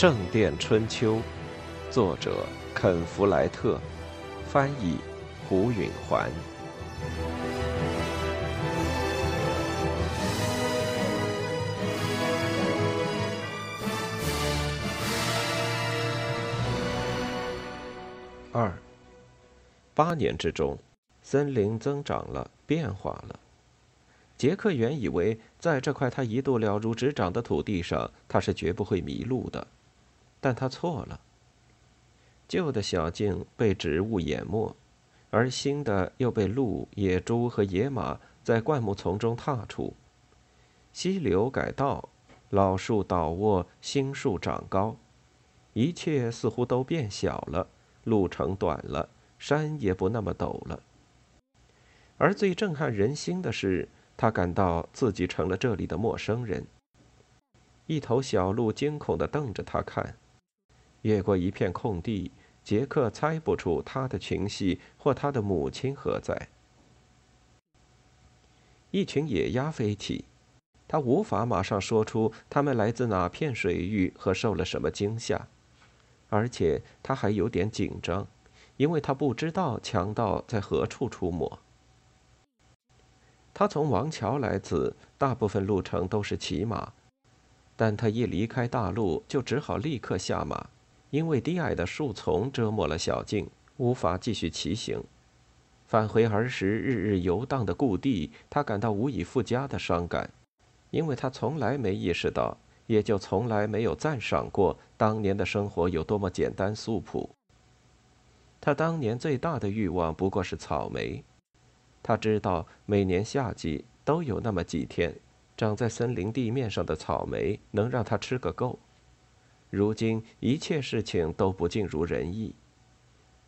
圣殿春秋》，作者肯·弗莱特，翻译胡允环。二，八年之中，森林增长了，变化了。杰克原以为，在这块他一度了如指掌的土地上，他是绝不会迷路的，但他错了。旧的小径被植物淹没，而新的又被鹿、野猪和野马在灌木丛中踏出。溪流改道，老树倒卧，新树长高，一切似乎都变小了。路程短了，山也不那么陡了。而最震撼人心的是，他感到自己成了这里的陌生人。一头小鹿惊恐地瞪着他看，越过一片空地，杰克猜不出他的情系或他的母亲何在。一群野鸭飞起，他无法马上说出它们来自哪片水域和受了什么惊吓。而且他还有点紧张，因为他不知道强盗在何处出没。他从王桥来此，大部分路程都是骑马，但他一离开大路，就只好立刻下马，因为低矮的树丛遮没了小径，无法继续骑行。返回儿时日日游荡的故地，他感到无以复加的伤感，因为他从来没意识到。也就从来没有赞赏过当年的生活有多么简单素朴。他当年最大的欲望不过是草莓。他知道每年夏季都有那么几天，长在森林地面上的草莓能让他吃个够。如今一切事情都不尽如人意。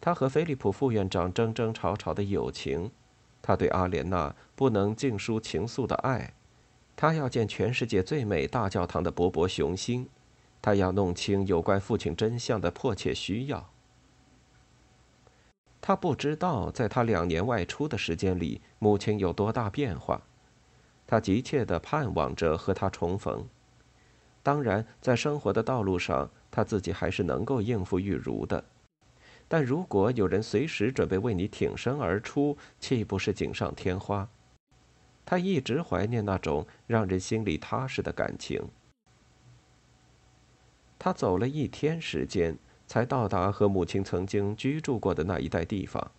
他和菲利普副院长争争吵吵的友情，他对阿莲娜不能尽抒情愫的爱。他要见全世界最美大教堂的勃勃雄心，他要弄清有关父亲真相的迫切需要。他不知道，在他两年外出的时间里，母亲有多大变化。他急切地盼望着和他重逢。当然，在生活的道路上，他自己还是能够应付玉如的。但如果有人随时准备为你挺身而出，岂不是锦上添花？他一直怀念那种让人心里踏实的感情。他走了一天时间，才到达和母亲曾经居住过的那一带地方。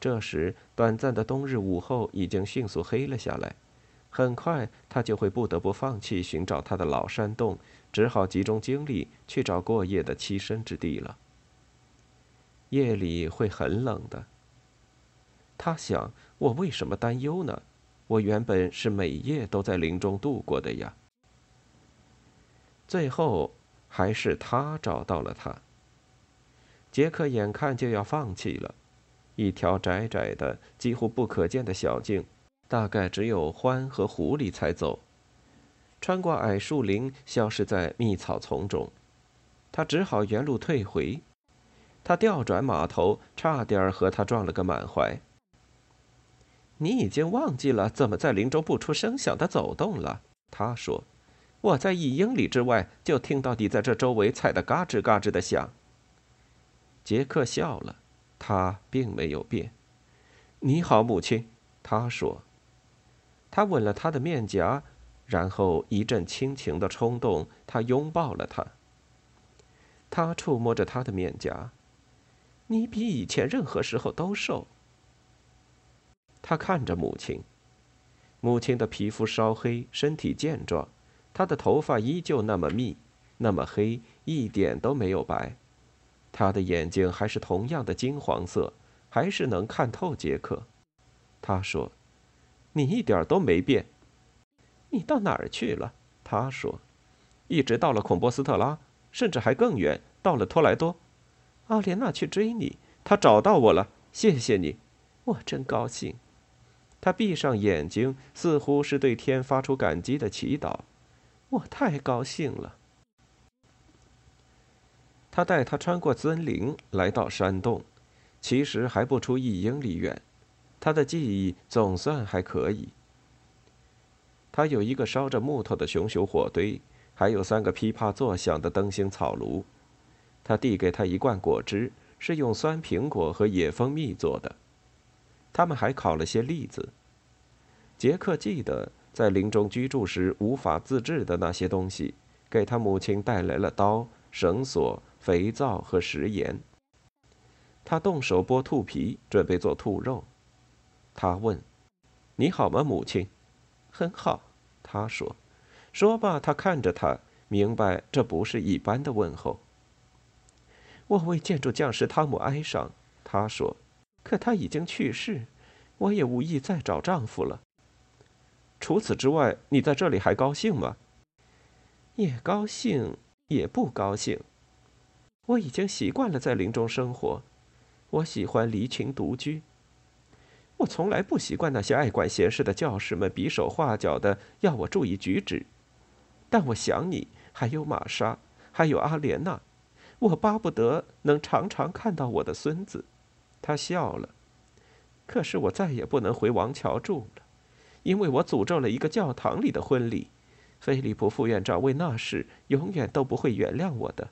这时，短暂的冬日午后已经迅速黑了下来。很快，他就会不得不放弃寻找他的老山洞，只好集中精力去找过夜的栖身之地了。夜里会很冷的。他想：我为什么担忧呢？我原本是每夜都在林中度过的呀。最后，还是他找到了他。杰克眼看就要放弃了，一条窄窄的、几乎不可见的小径，大概只有獾和狐狸才走。穿过矮树林，消失在密草丛中，他只好原路退回。他调转马头，差点和他撞了个满怀。你已经忘记了怎么在林中不出声响的走动了，他说：“我在一英里之外就听到你在这周围踩得嘎吱嘎吱的响。”杰克笑了，他并没有变。“你好，母亲。”他说。他吻了她的面颊，然后一阵亲情的冲动，他拥抱了她。他触摸着她的面颊，“你比以前任何时候都瘦。”他看着母亲，母亲的皮肤稍黑，身体健壮，她的头发依旧那么密，那么黑，一点都没有白。她的眼睛还是同样的金黄色，还是能看透杰克。他说：“你一点都没变。”你到哪儿去了？他说：“一直到了孔波斯特拉，甚至还更远，到了托莱多。阿莲娜去追你，她找到我了。谢谢你，我真高兴。”他闭上眼睛，似乎是对天发出感激的祈祷。我太高兴了。他带他穿过森林，来到山洞，其实还不出一英里远。他的记忆总算还可以。他有一个烧着木头的熊熊火堆，还有三个噼啪作响的灯芯草炉。他递给他一罐果汁，是用酸苹果和野蜂蜜做的。他们还烤了些栗子。杰克记得在林中居住时无法自制的那些东西，给他母亲带来了刀、绳索、肥皂和食盐。他动手剥兔皮，准备做兔肉。他问：“你好吗，母亲？”“很好。”他说。说罢，他看着他，明白这不是一般的问候。我为建筑匠师汤姆哀伤，他说，可他已经去世，我也无意再找丈夫了。除此之外，你在这里还高兴吗？也高兴，也不高兴。我已经习惯了在林中生活，我喜欢离群独居。我从来不习惯那些爱管闲事的教师们比手画脚的要我注意举止。但我想你，还有玛莎，还有阿莲娜，我巴不得能常常看到我的孙子。他笑了。可是我再也不能回王桥住了，因为我诅咒了一个教堂里的婚礼。菲利普副院长为那事永远都不会原谅我的。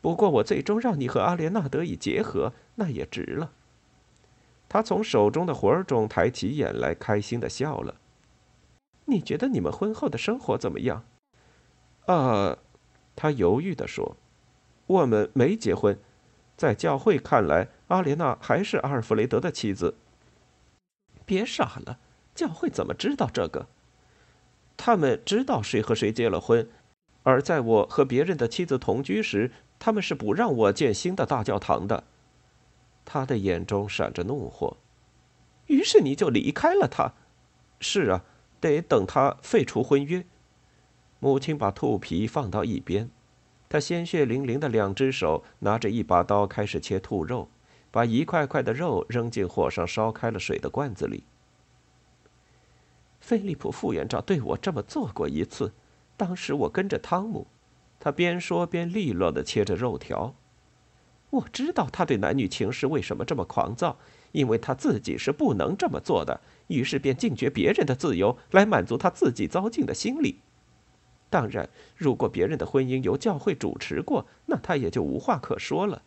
不过我最终让你和阿莲娜得以结合，那也值了。他从手中的活儿中抬起眼来，开心的笑了。你觉得你们婚后的生活怎么样？啊，他犹豫地说：“我们没结婚，在教会看来，阿莲娜还是阿尔弗雷德的妻子。”别傻了，教会怎么知道这个？他们知道谁和谁结了婚，而在我和别人的妻子同居时，他们是不让我建新的大教堂的。他的眼中闪着怒火。于是你就离开了他？是啊，得等他废除婚约。母亲把兔皮放到一边，她鲜血淋淋的两只手拿着一把刀开始切兔肉，把一块块的肉扔进火上烧开了水的罐子里。菲利普副院长对我这么做过一次，当时我跟着汤姆，他边说边利落的切着肉条。我知道他对男女情事为什么这么狂躁，因为他自己是不能这么做的，于是便禁绝别人的自由来满足他自己糟践的心理。当然，如果别人的婚姻由教会主持过，那他也就无话可说了；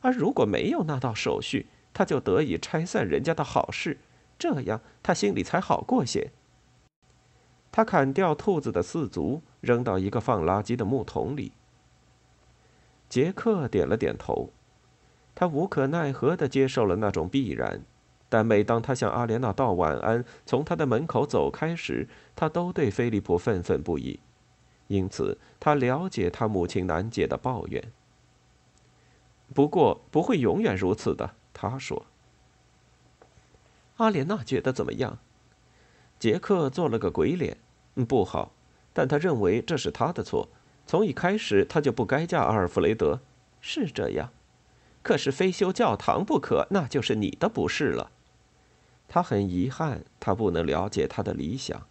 而如果没有那道手续，他就得以拆散人家的好事，这样他心里才好过些。他砍掉兔子的四足，扔到一个放垃圾的木桶里。杰克点了点头，他无可奈何地接受了那种必然。但每当他向阿莲娜道晚安，从他的门口走开时，他都对菲利普愤愤不已。因此，他了解他母亲难解的抱怨。不过，不会永远如此的，他说。阿莲娜觉得怎么样？杰克做了个鬼脸。不好，但他认为这是他的错。从一开始，他就不该嫁阿尔弗雷德。是这样，可是非修教堂不可，那就是你的不是了。他很遗憾，他不能了解他的理想。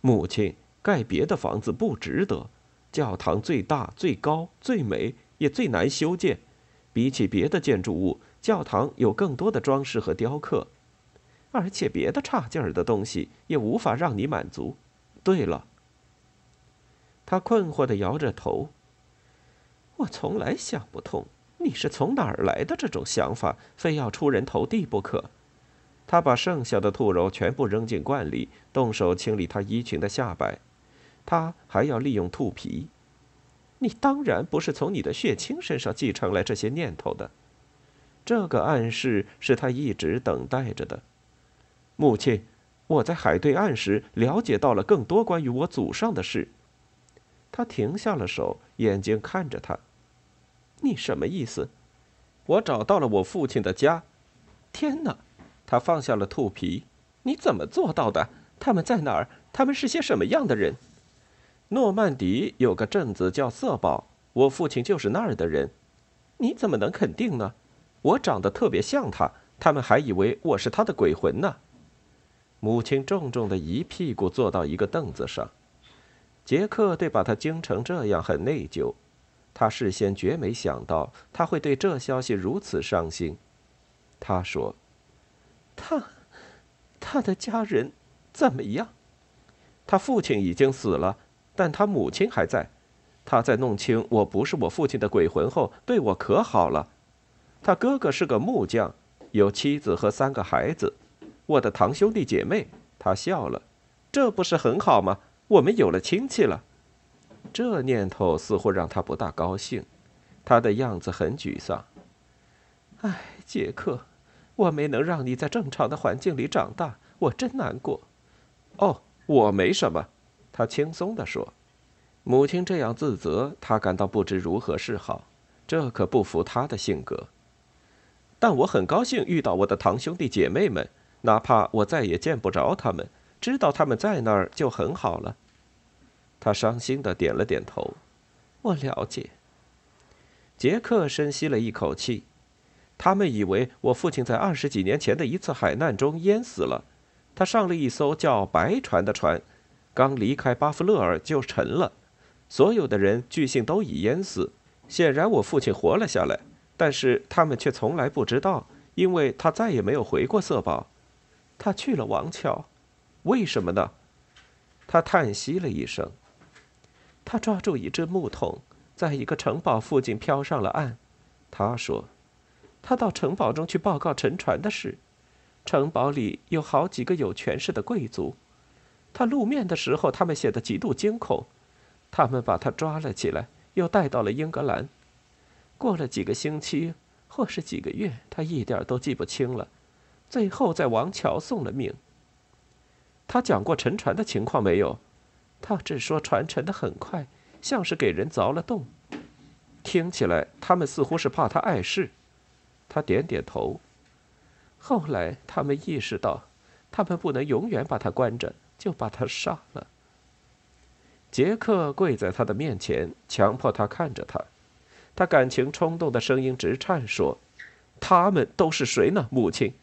母亲。盖别的房子不值得，教堂最大、最高、最美，也最难修建。比起别的建筑物，教堂有更多的装饰和雕刻，而且别的差劲儿的东西也无法让你满足。对了，他困惑地摇着头。我从来想不通，你是从哪儿来的这种想法，非要出人头地不可。他把剩下的兔肉全部扔进罐里，动手清理他衣裙的下摆。他还要利用兔皮。你当然不是从你的血亲身上继承来这些念头的。这个暗示是他一直等待着的。母亲，我在海对岸时了解到了更多关于我祖上的事。他停下了手，眼睛看着他。你什么意思？我找到了我父亲的家。天哪！他放下了兔皮。你怎么做到的？他们在哪儿？他们是些什么样的人？诺曼底有个镇子叫瑟堡，我父亲就是那儿的人。你怎么能肯定呢？我长得特别像他，他们还以为我是他的鬼魂呢。母亲重重的一屁股坐到一个凳子上。杰克对把他惊成这样很内疚，他事先绝没想到他会对这消息如此伤心。他说：“他，他的家人怎么样？”他父亲已经死了，但他母亲还在。他在弄清我不是我父亲的鬼魂后，对我可好了。他哥哥是个木匠，有妻子和三个孩子。我的堂兄弟姐妹，他笑了，这不是很好吗？我们有了亲戚了。这念头似乎让他不大高兴，他的样子很沮丧。唉，杰克，我没能让你在正常的环境里长大，我真难过。哦，我没什么，他轻松地说。母亲这样自责，他感到不知如何是好。这可不符他的性格。但我很高兴遇到我的堂兄弟姐妹们，哪怕我再也见不着他们，知道他们在那儿就很好了。他伤心的点了点头。我了解。杰克深吸了一口气。他们以为我父亲在二十几年前的一次海难中淹死了。他上了一艘叫“白船”的船，刚离开巴夫勒尔就沉了。所有的人据信都已淹死。显然，我父亲活了下来，但是他们却从来不知道，因为他再也没有回过色堡。他去了王桥，为什么呢？他叹息了一声。他抓住一只木桶，在一个城堡附近漂上了岸。他说：“他到城堡中去报告沉船的事。城堡里有好几个有权势的贵族。他露面的时候，他们显得极度惊恐。”他们把他抓了起来，又带到了英格兰。过了几个星期，或是几个月，他一点都记不清了。最后在王桥送了命。他讲过沉船的情况没有？他只说船沉得很快，像是给人凿了洞。听起来，他们似乎是怕他碍事。他点点头。后来他们意识到，他们不能永远把他关着，就把他杀了。杰克跪在他的面前，强迫他看着他。他感情冲动的声音直颤，说：“他们都是谁呢，母亲？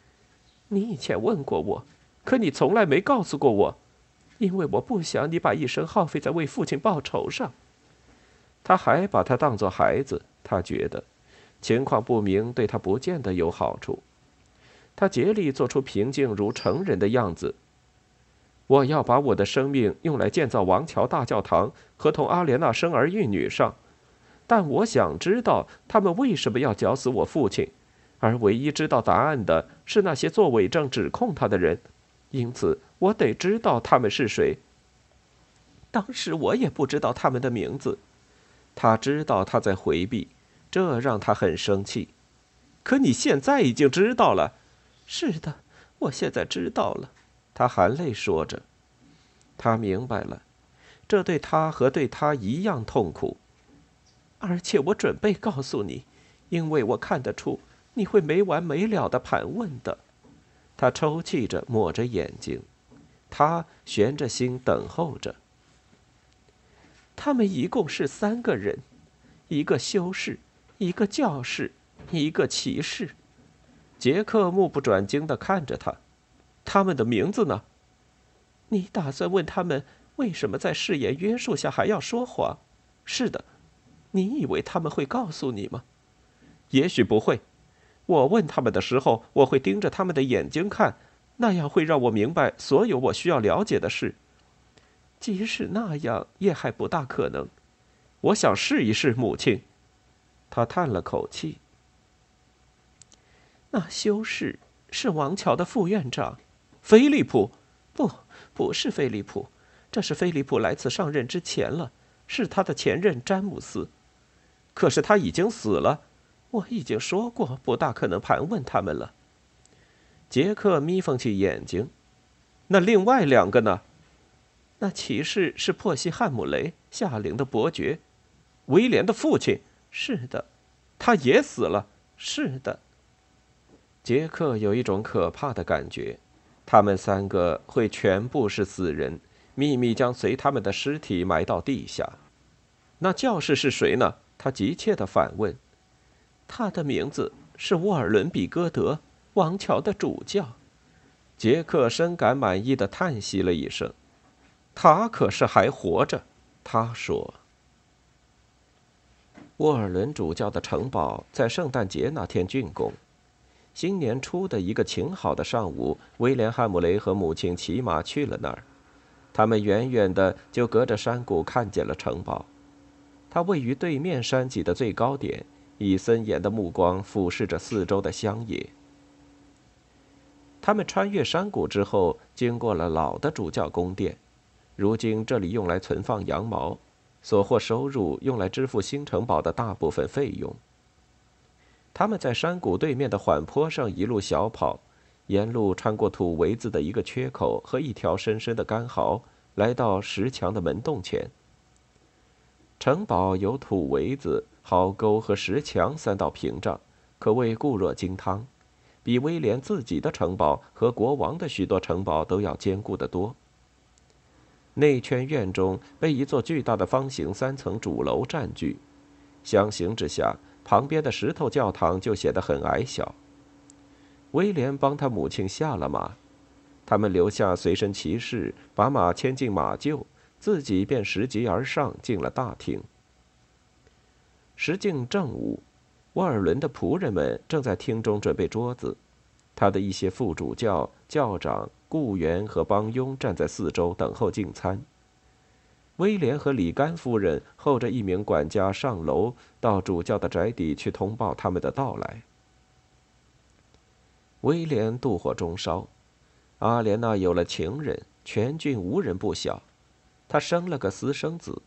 你以前问过我，可你从来没告诉过我，因为我不想你把一生耗费在为父亲报仇上。”他还把他当作孩子，他觉得情况不明对他不见得有好处。他竭力做出平静如成人的样子。我要把我的生命用来建造王桥大教堂和同阿莲娜生儿育女上，但我想知道他们为什么要绞死我父亲，而唯一知道答案的是那些做伪证指控他的人，因此我得知道他们是谁。当时我也不知道他们的名字，他知道他在回避，这让他很生气。可你现在已经知道了，是的，我现在知道了。他含泪说着：“他明白了，这对他和对他一样痛苦。而且我准备告诉你，因为我看得出你会没完没了的盘问的。”他抽泣着，抹着眼睛，他悬着心等候着。他们一共是三个人：一个修士，一个教士，一个骑士。杰克目不转睛地看着他。他们的名字呢？你打算问他们为什么在誓言约束下还要说谎？是的，你以为他们会告诉你吗？也许不会。我问他们的时候，我会盯着他们的眼睛看，那样会让我明白所有我需要了解的事。即使那样，也还不大可能。我想试一试，母亲。他叹了口气。那修士是王桥的副院长。菲利普，不，不是菲利普，这是菲利普来此上任之前了，是他的前任詹姆斯。可是他已经死了，我已经说过，不大可能盘问他们了。杰克眯缝起眼睛，那另外两个呢？那骑士是珀西汉姆雷，夏令的伯爵，威廉的父亲。是的，他也死了。是的。杰克有一种可怕的感觉。他们三个会全部是死人，秘密将随他们的尸体埋到地下。那教士是谁呢？他急切地反问。他的名字是沃尔伦比戈德，王桥的主教。杰克深感满意的叹息了一声。他可是还活着，他说。沃尔伦主教的城堡在圣诞节那天竣工。新年初的一个晴好的上午，威廉·汉姆雷和母亲骑马去了那儿。他们远远的就隔着山谷看见了城堡，它位于对面山脊的最高点，以森严的目光俯视着四周的乡野。他们穿越山谷之后，经过了老的主教宫殿，如今这里用来存放羊毛，所获收入用来支付新城堡的大部分费用。他们在山谷对面的缓坡上一路小跑。沿路穿过土围子的一个缺口和一条深深的干壕，来到石墙的门洞前。城堡有土围子、壕沟和石墙三道屏障，可谓固若金汤，比威廉自己的城堡和国王的许多城堡都要坚固得多。内圈院中被一座巨大的方形三层主楼占据，相形之下，旁边的石头教堂就显得很矮小。威廉帮他母亲下了马，他们留下随身骑士，把马牵进马厩，自己便拾级而上，进了大厅。时近正午，沃尔伦的仆人们正在厅中准备桌子，他的一些副主教、教长、雇员和帮佣站在四周等候进餐。威廉和里甘夫人候着一名管家上楼到主教的宅邸去通报他们的到来。威廉妒火中烧，阿莲娜有了情人，全郡无人不晓。她生了个私生子，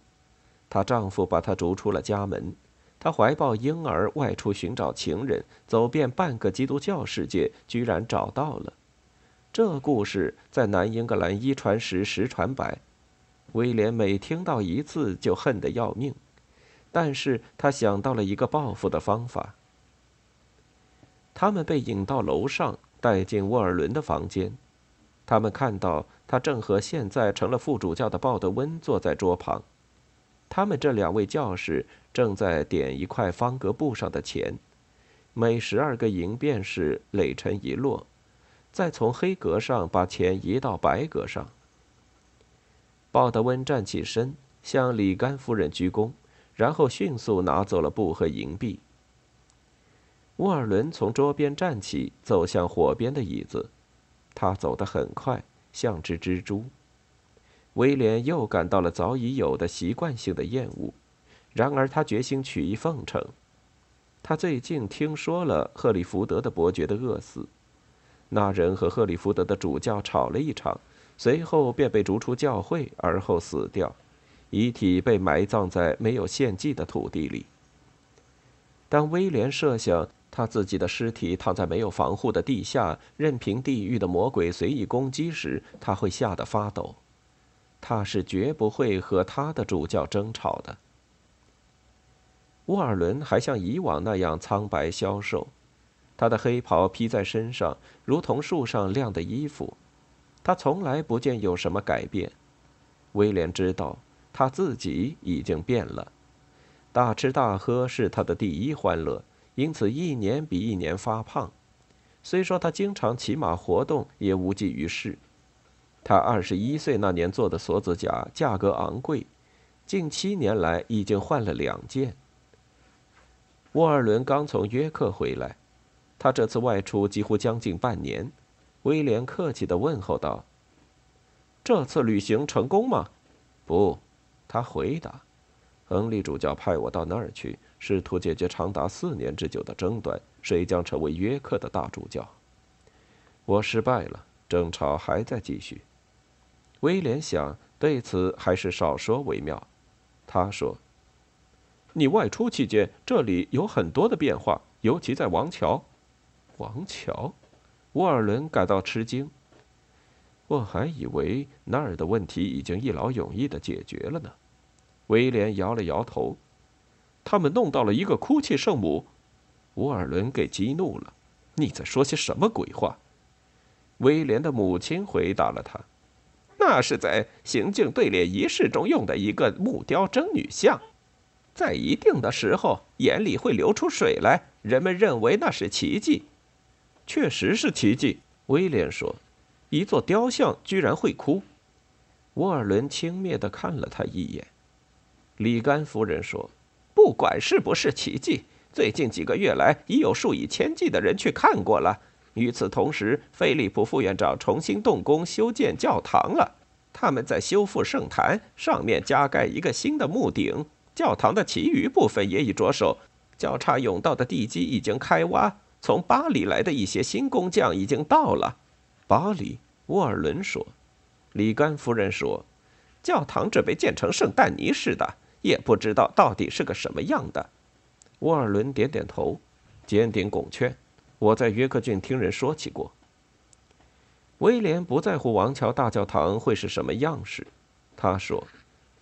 她丈夫把她逐出了家门。她怀抱婴儿外出寻找情人，走遍半个基督教世界，居然找到了。这故事在南英格兰一传十，十传百。威廉每听到一次就恨得要命，但是他想到了一个报复的方法。他们被引到楼上，带进沃尔伦的房间。他们看到他正和现在成了副主教的鲍德温坐在桌旁。他们这两位教士正在点一块方格布上的钱，每十二个银便士垒成一摞，再从黑格上把钱移到白格上。鲍德温站起身，向里甘夫人鞠躬，然后迅速拿走了布和银币。沃尔伦从桌边站起，走向火边的椅子。他走得很快，像只蜘蛛。威廉又感到了早已有的习惯性的厌恶，然而他决心取意奉承。他最近听说了赫里福德的伯爵的饿死，那人和赫里福德的主教吵了一场，随后便被逐出教会，而后死掉，遗体被埋葬在没有献祭的土地里。当威廉设想。他自己的尸体躺在没有防护的地下，任凭地狱的魔鬼随意攻击时，他会吓得发抖。他是绝不会和他的主教争吵的。沃尔伦还像以往那样苍白消瘦，他的黑袍披在身上，如同树上晾的衣服。他从来不见有什么改变。威廉知道，他自己已经变了。大吃大喝是他的第一欢乐。因此，一年比一年发胖。虽说他经常骑马活动，也无济于事。他二十一岁那年做的锁子甲价格昂贵，近七年来已经换了两件。沃尔伦刚从约克回来，他这次外出几乎将近半年。威廉客气地问候道：“这次旅行成功吗？”“不。”他回答。亨利主教派我到那儿去，试图解决长达四年之久的争端：谁将成为约克的大主教？我失败了，争吵还在继续。威廉想，对此还是少说为妙。他说：“你外出期间，这里有很多的变化，尤其在王桥。”王桥，沃尔伦感到吃惊。我还以为那儿的问题已经一劳永逸的解决了呢。威廉摇了摇头，他们弄到了一个哭泣圣母，沃尔伦给激怒了。你在说些什么鬼话？威廉的母亲回答了他：“那是在行径队列仪式中用的一个木雕真女像，在一定的时候眼里会流出水来，人们认为那是奇迹。确实是奇迹。”威廉说：“一座雕像居然会哭。”沃尔伦轻蔑地看了他一眼。里甘夫人说：“不管是不是奇迹，最近几个月来已有数以千计的人去看过了。与此同时，菲利普副院长重新动工修建教堂了。他们在修复圣坛，上面加盖一个新的木顶。教堂的其余部分也已着手，交叉甬道的地基已经开挖。从巴黎来的一些新工匠已经到了。巴黎，沃尔伦说。里甘夫人说：“教堂准备建成圣诞尼似的，也不知道到底是个什么样的。”沃尔伦点点头，坚定拱券。我在约克郡听人说起过。威廉不在乎王桥大教堂会是什么样式，他说：“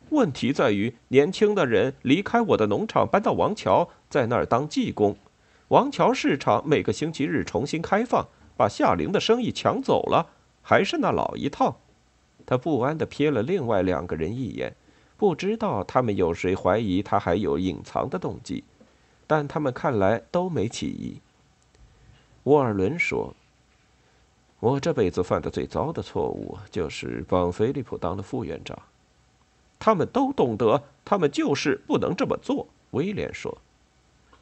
问题在于年轻的人离开我的农场，搬到王桥，在那儿当技工。王桥市场每个星期日重新开放，把夏令的生意抢走了，还是那老一套。”他不安地瞥了另外两个人一眼，不知道他们有谁怀疑他还有隐藏的动机，但他们看来都没起疑。沃尔伦说。我这辈子犯的最糟的错误，就是帮菲利普当了副院长。他们都懂得，他们就是不能这么做。威廉说。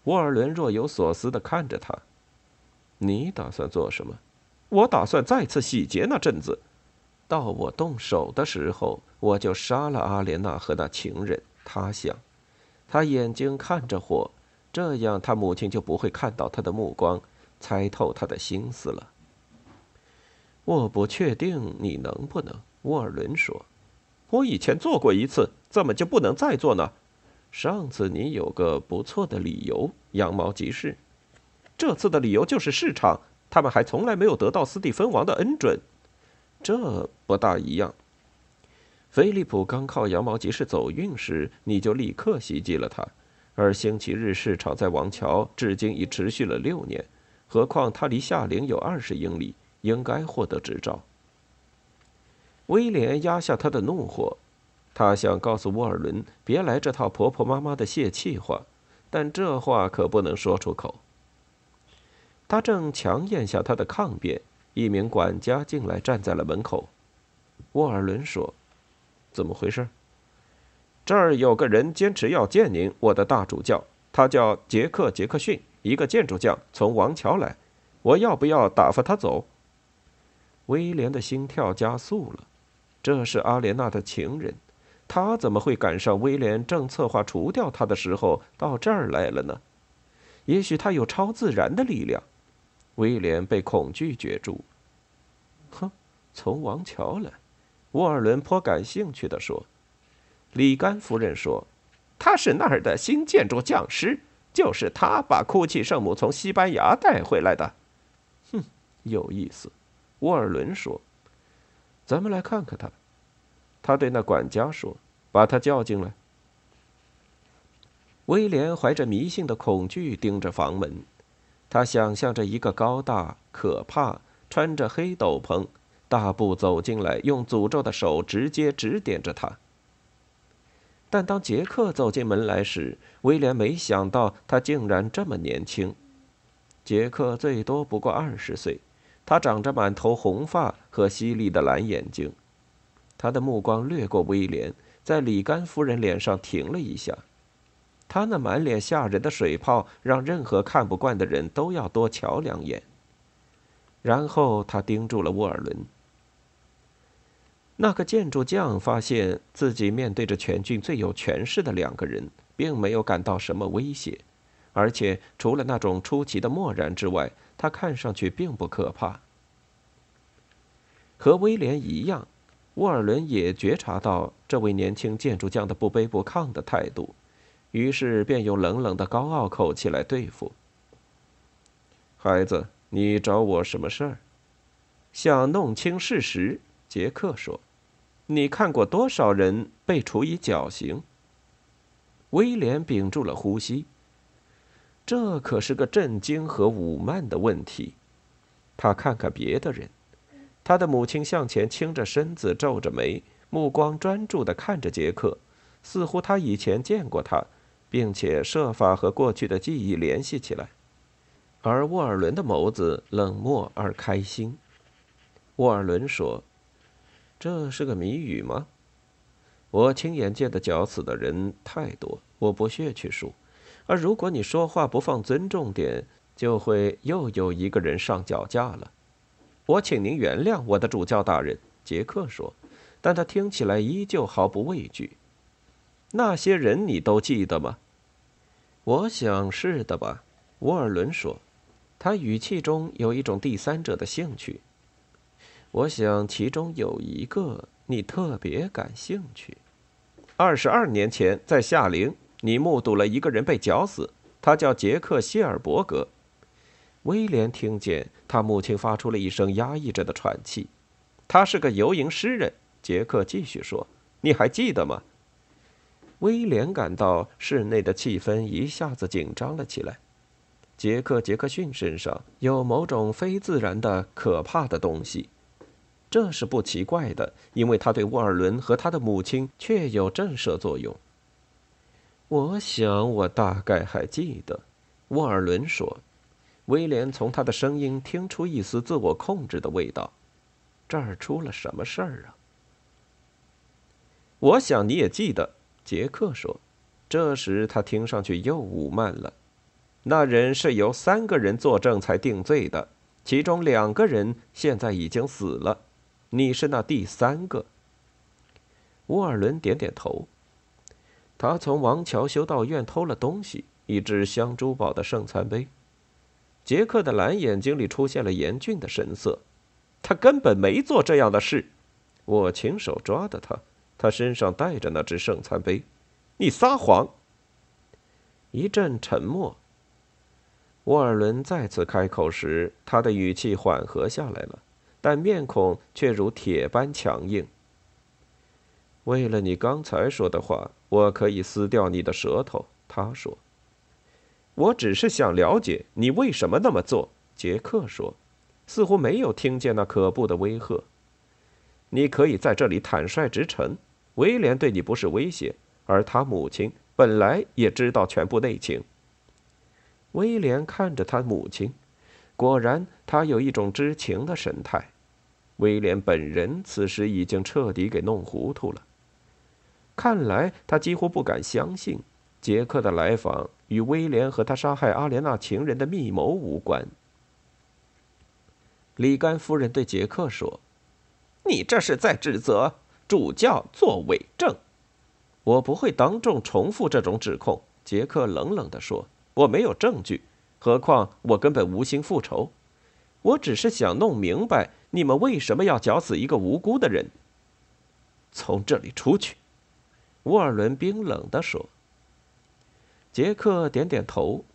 沃尔伦若有所思地看着他。你打算做什么？我打算再次洗劫那镇子。到我动手的时候，我就杀了阿莲娜和那情人。他想，他眼睛看着火，这样他母亲就不会看到他的目光，猜透他的心思了。我不确定你能不能，沃尔伦说。我以前做过一次，怎么就不能再做呢？上次你有个不错的理由，羊毛集市。这次的理由就是市场，他们还从来没有得到斯蒂芬王的恩准。这不大一样。菲利普刚靠羊毛集市走运时，你就立刻袭击了他，而星期日市场在王桥至今已持续了六年，何况它离夏陵有二十英里。应该获得执照。威廉压下他的怒火，他想告诉沃尔伦别来这套婆婆妈妈的泄气话，但这话可不能说出口。他正强咽下他的抗辩，一名管家进来，站在了门口。沃尔伦说：“怎么回事？”这儿有个人坚持要见您，我的大主教，他叫杰克·杰克逊，一个建筑匠，从王桥来。我要不要打发他走？威廉的心跳加速了。这是阿莲娜的情人，他怎么会赶上威廉正策划除掉他的时候到这儿来了呢？也许他有超自然的力量。威廉被恐惧攫住。哼，从王桥来，沃尔伦颇感兴趣地说。里甘夫人说：“他是那儿的新建筑匠师，就是他把哭泣圣母从西班牙带回来的。”哼，有意思。沃尔伦说：“咱们来看看他。”他对那管家说：“把他叫进来。”威廉怀着迷信的恐惧盯着房门，他想象着一个高大、可怕、穿着黑斗篷、大步走进来，用诅咒的手直接指点着他。但当杰克走进门来时，威廉没想到他竟然这么年轻。杰克最多不过二十岁。他长着满头红发和犀利的蓝眼睛，他的目光掠过威廉，在里甘夫人脸上停了一下。他那满脸吓人的水泡让任何看不惯的人都要多瞧两眼。然后他盯住了沃尔伦。那个建筑匠发现自己面对着全郡最有权势的两个人，并没有感到什么威胁，而且除了那种出奇的漠然之外。他看上去并不可怕。和威廉一样，沃尔伦也觉察到这位年轻建筑匠的不卑不亢的态度，于是便用冷冷的高傲口气来对付。孩子，你找我什么事儿？想弄清事实。杰克说：“你看过多少人被处以绞刑？”威廉屏住了呼吸。这可是个震惊和武慢的问题。他看看别的人，他的母亲向前倾着身子，皱着眉，目光专注地看着杰克，似乎他以前见过他，并且设法和过去的记忆联系起来。而沃尔伦的眸子冷漠而开心。沃尔伦说：“这是个谜语吗？我亲眼见的绞死的人太多，我不屑去数。”而如果你说话不放尊重点，就会又有一个人上绞架了。我请您原谅我的主教大人，杰克说。但他听起来依旧毫不畏惧。那些人你都记得吗？我想是的吧，沃尔伦说，他语气中有一种第三者的兴趣。我想其中有一个你特别感兴趣。二十二年前，在夏陵，你目睹了一个人被绞死，他叫杰克·谢尔伯格。威廉听见他母亲发出了一声压抑着的喘气。他是个游吟诗人，杰克继续说：“你还记得吗？”威廉感到室内的气氛一下子紧张了起来。杰克·杰克逊身上有某种非自然的、可怕的东西，这是不奇怪的，因为他对沃尔伦和他的母亲确有震慑作用。我想，我大概还记得，沃尔伦说。威廉从他的声音听出一丝自我控制的味道。这儿出了什么事儿啊？我想你也记得，杰克说。这时他听上去又武慢了。那人是由三个人作证才定罪的，其中两个人现在已经死了。你是那第三个。沃尔伦点点头。他从王桥修道院偷了东西，一只镶珠宝的圣餐杯。杰克的蓝眼睛里出现了严峻的神色。他根本没做这样的事，我亲手抓的他，他身上带着那只圣餐杯。你撒谎！一阵沉默。沃尔伦再次开口时，他的语气缓和下来了，但面孔却如铁般强硬。为了你刚才说的话，我可以撕掉你的舌头。他说：“我只是想了解你为什么那么做。”杰克说。似乎没有听见那可怖的威吓。你可以在这里坦率直陈，威廉对你不是威胁，而他母亲本来也知道全部内情。威廉看着他母亲，果然，他有一种知情的神态。威廉本人此时已经彻底给弄糊涂了。看来他几乎不敢相信，杰克的来访与威廉和他杀害阿莲娜情人的密谋无关。里甘夫人对杰克说：“你这是在指责主教作伪证。”我不会当众重复这种指控。”杰克冷冷地说，“我没有证据，何况我根本无心复仇。我只是想弄明白你们为什么要绞死一个无辜的人。”从这里出去，沃尔伦冰冷地说。杰克点点头，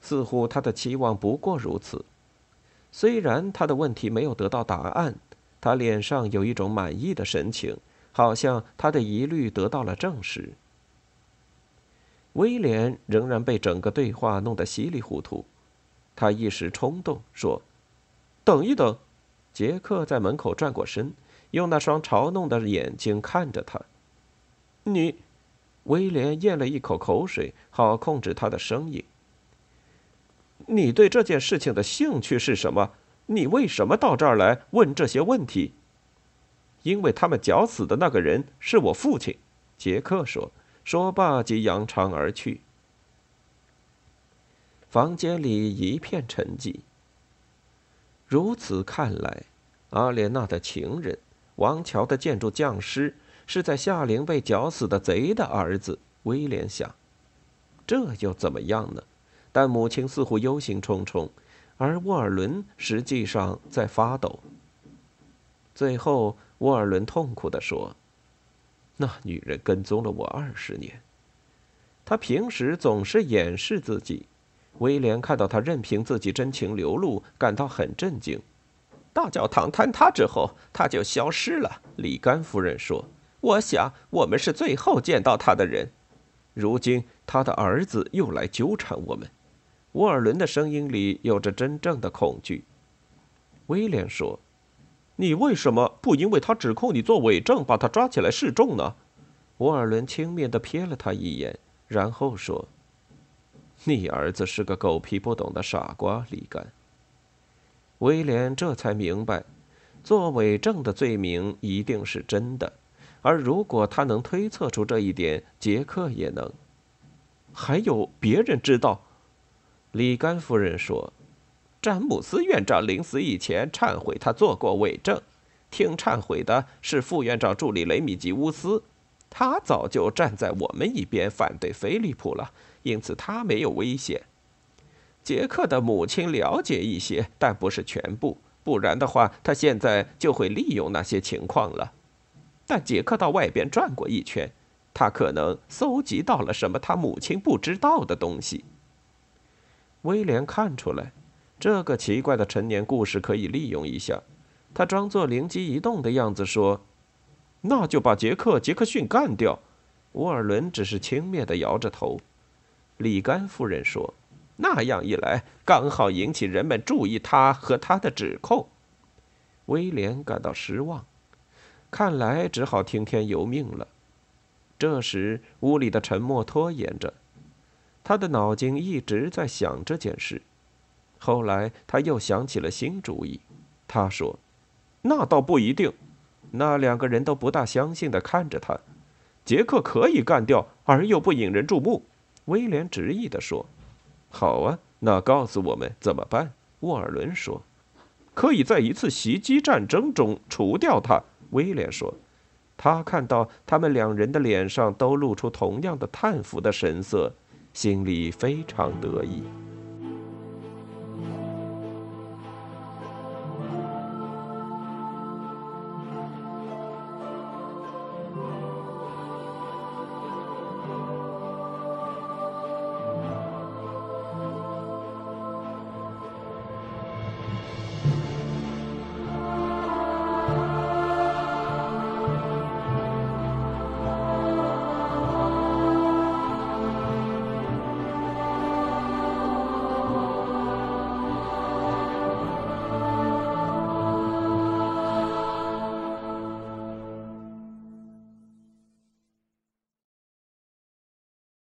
似乎他的期望不过如此。虽然他的问题没有得到答案，他脸上有一种满意的神情，好像他的疑虑得到了证实。威廉仍然被整个对话弄得稀里糊涂，他一时冲动说：“等一等。”杰克在门口转过身，用那双嘲弄的眼睛看着他。你，威廉咽了一口口水，好控制他的声音。你对这件事情的兴趣是什么？你为什么到这儿来问这些问题？因为他们绞死的那个人是我父亲，杰克说。说罢即扬长而去。房间里一片沉寂。如此看来，阿莲娜的情人，王桥的建筑匠师，是在夏陵被绞死的贼的儿子。威廉想，这又怎么样呢？但母亲似乎忧心忡忡，而沃尔伦实际上在发抖。最后，沃尔伦痛苦地说：“那女人跟踪了我二十年，她平时总是掩饰自己。”威廉看到他任凭自己真情流露，感到很震惊。大教堂坍塌之后，他就消失了。里甘夫人说：“我想我们是最后见到他的人。如今，他的儿子又来纠缠我们。”沃尔伦的声音里有着真正的恐惧。威廉说：“你为什么不因为他指控你做伪证，把他抓起来示众呢？”沃尔伦轻蔑地瞥了他一眼，然后说：“你儿子是个狗屁不懂的傻瓜，李干。”威廉这才明白，做伪证的罪名一定是真的，而如果他能推测出这一点，杰克也能。还有别人知道。里甘夫人说：“詹姆斯院长临死以前忏悔，他做过伪证，听忏悔的是副院长助理雷米吉乌斯，他早就站在我们一边反对菲利普了，因此他没有危险。杰克的母亲了解一些，但不是全部，不然的话，他现在就会利用那些情况了。但杰克到外边转过一圈，他可能搜集到了什么他母亲不知道的东西。威廉看出来，这个奇怪的陈年故事可以利用一下。他装作灵机一动的样子说：“那就把杰克·杰克逊干掉。”沃尔伦只是轻蔑地摇着头。里甘夫人说：“那样一来，刚好引起人们注意他和他的指控。”威廉感到失望，看来只好听天由命了。这时，屋里的沉默拖延着。他的脑筋一直在想这件事，后来他又想起了新主意。他说：“那倒不一定。”那两个人都不大相信的看着他。杰克可以干掉，而又不引人注目。威廉执意的说：“好啊，那告诉我们怎么办？”沃尔伦说：“可以在一次袭击战争中除掉他。”威廉说：“他看到他们两人的脸上都露出同样的叹服的神色。”心里非常得意。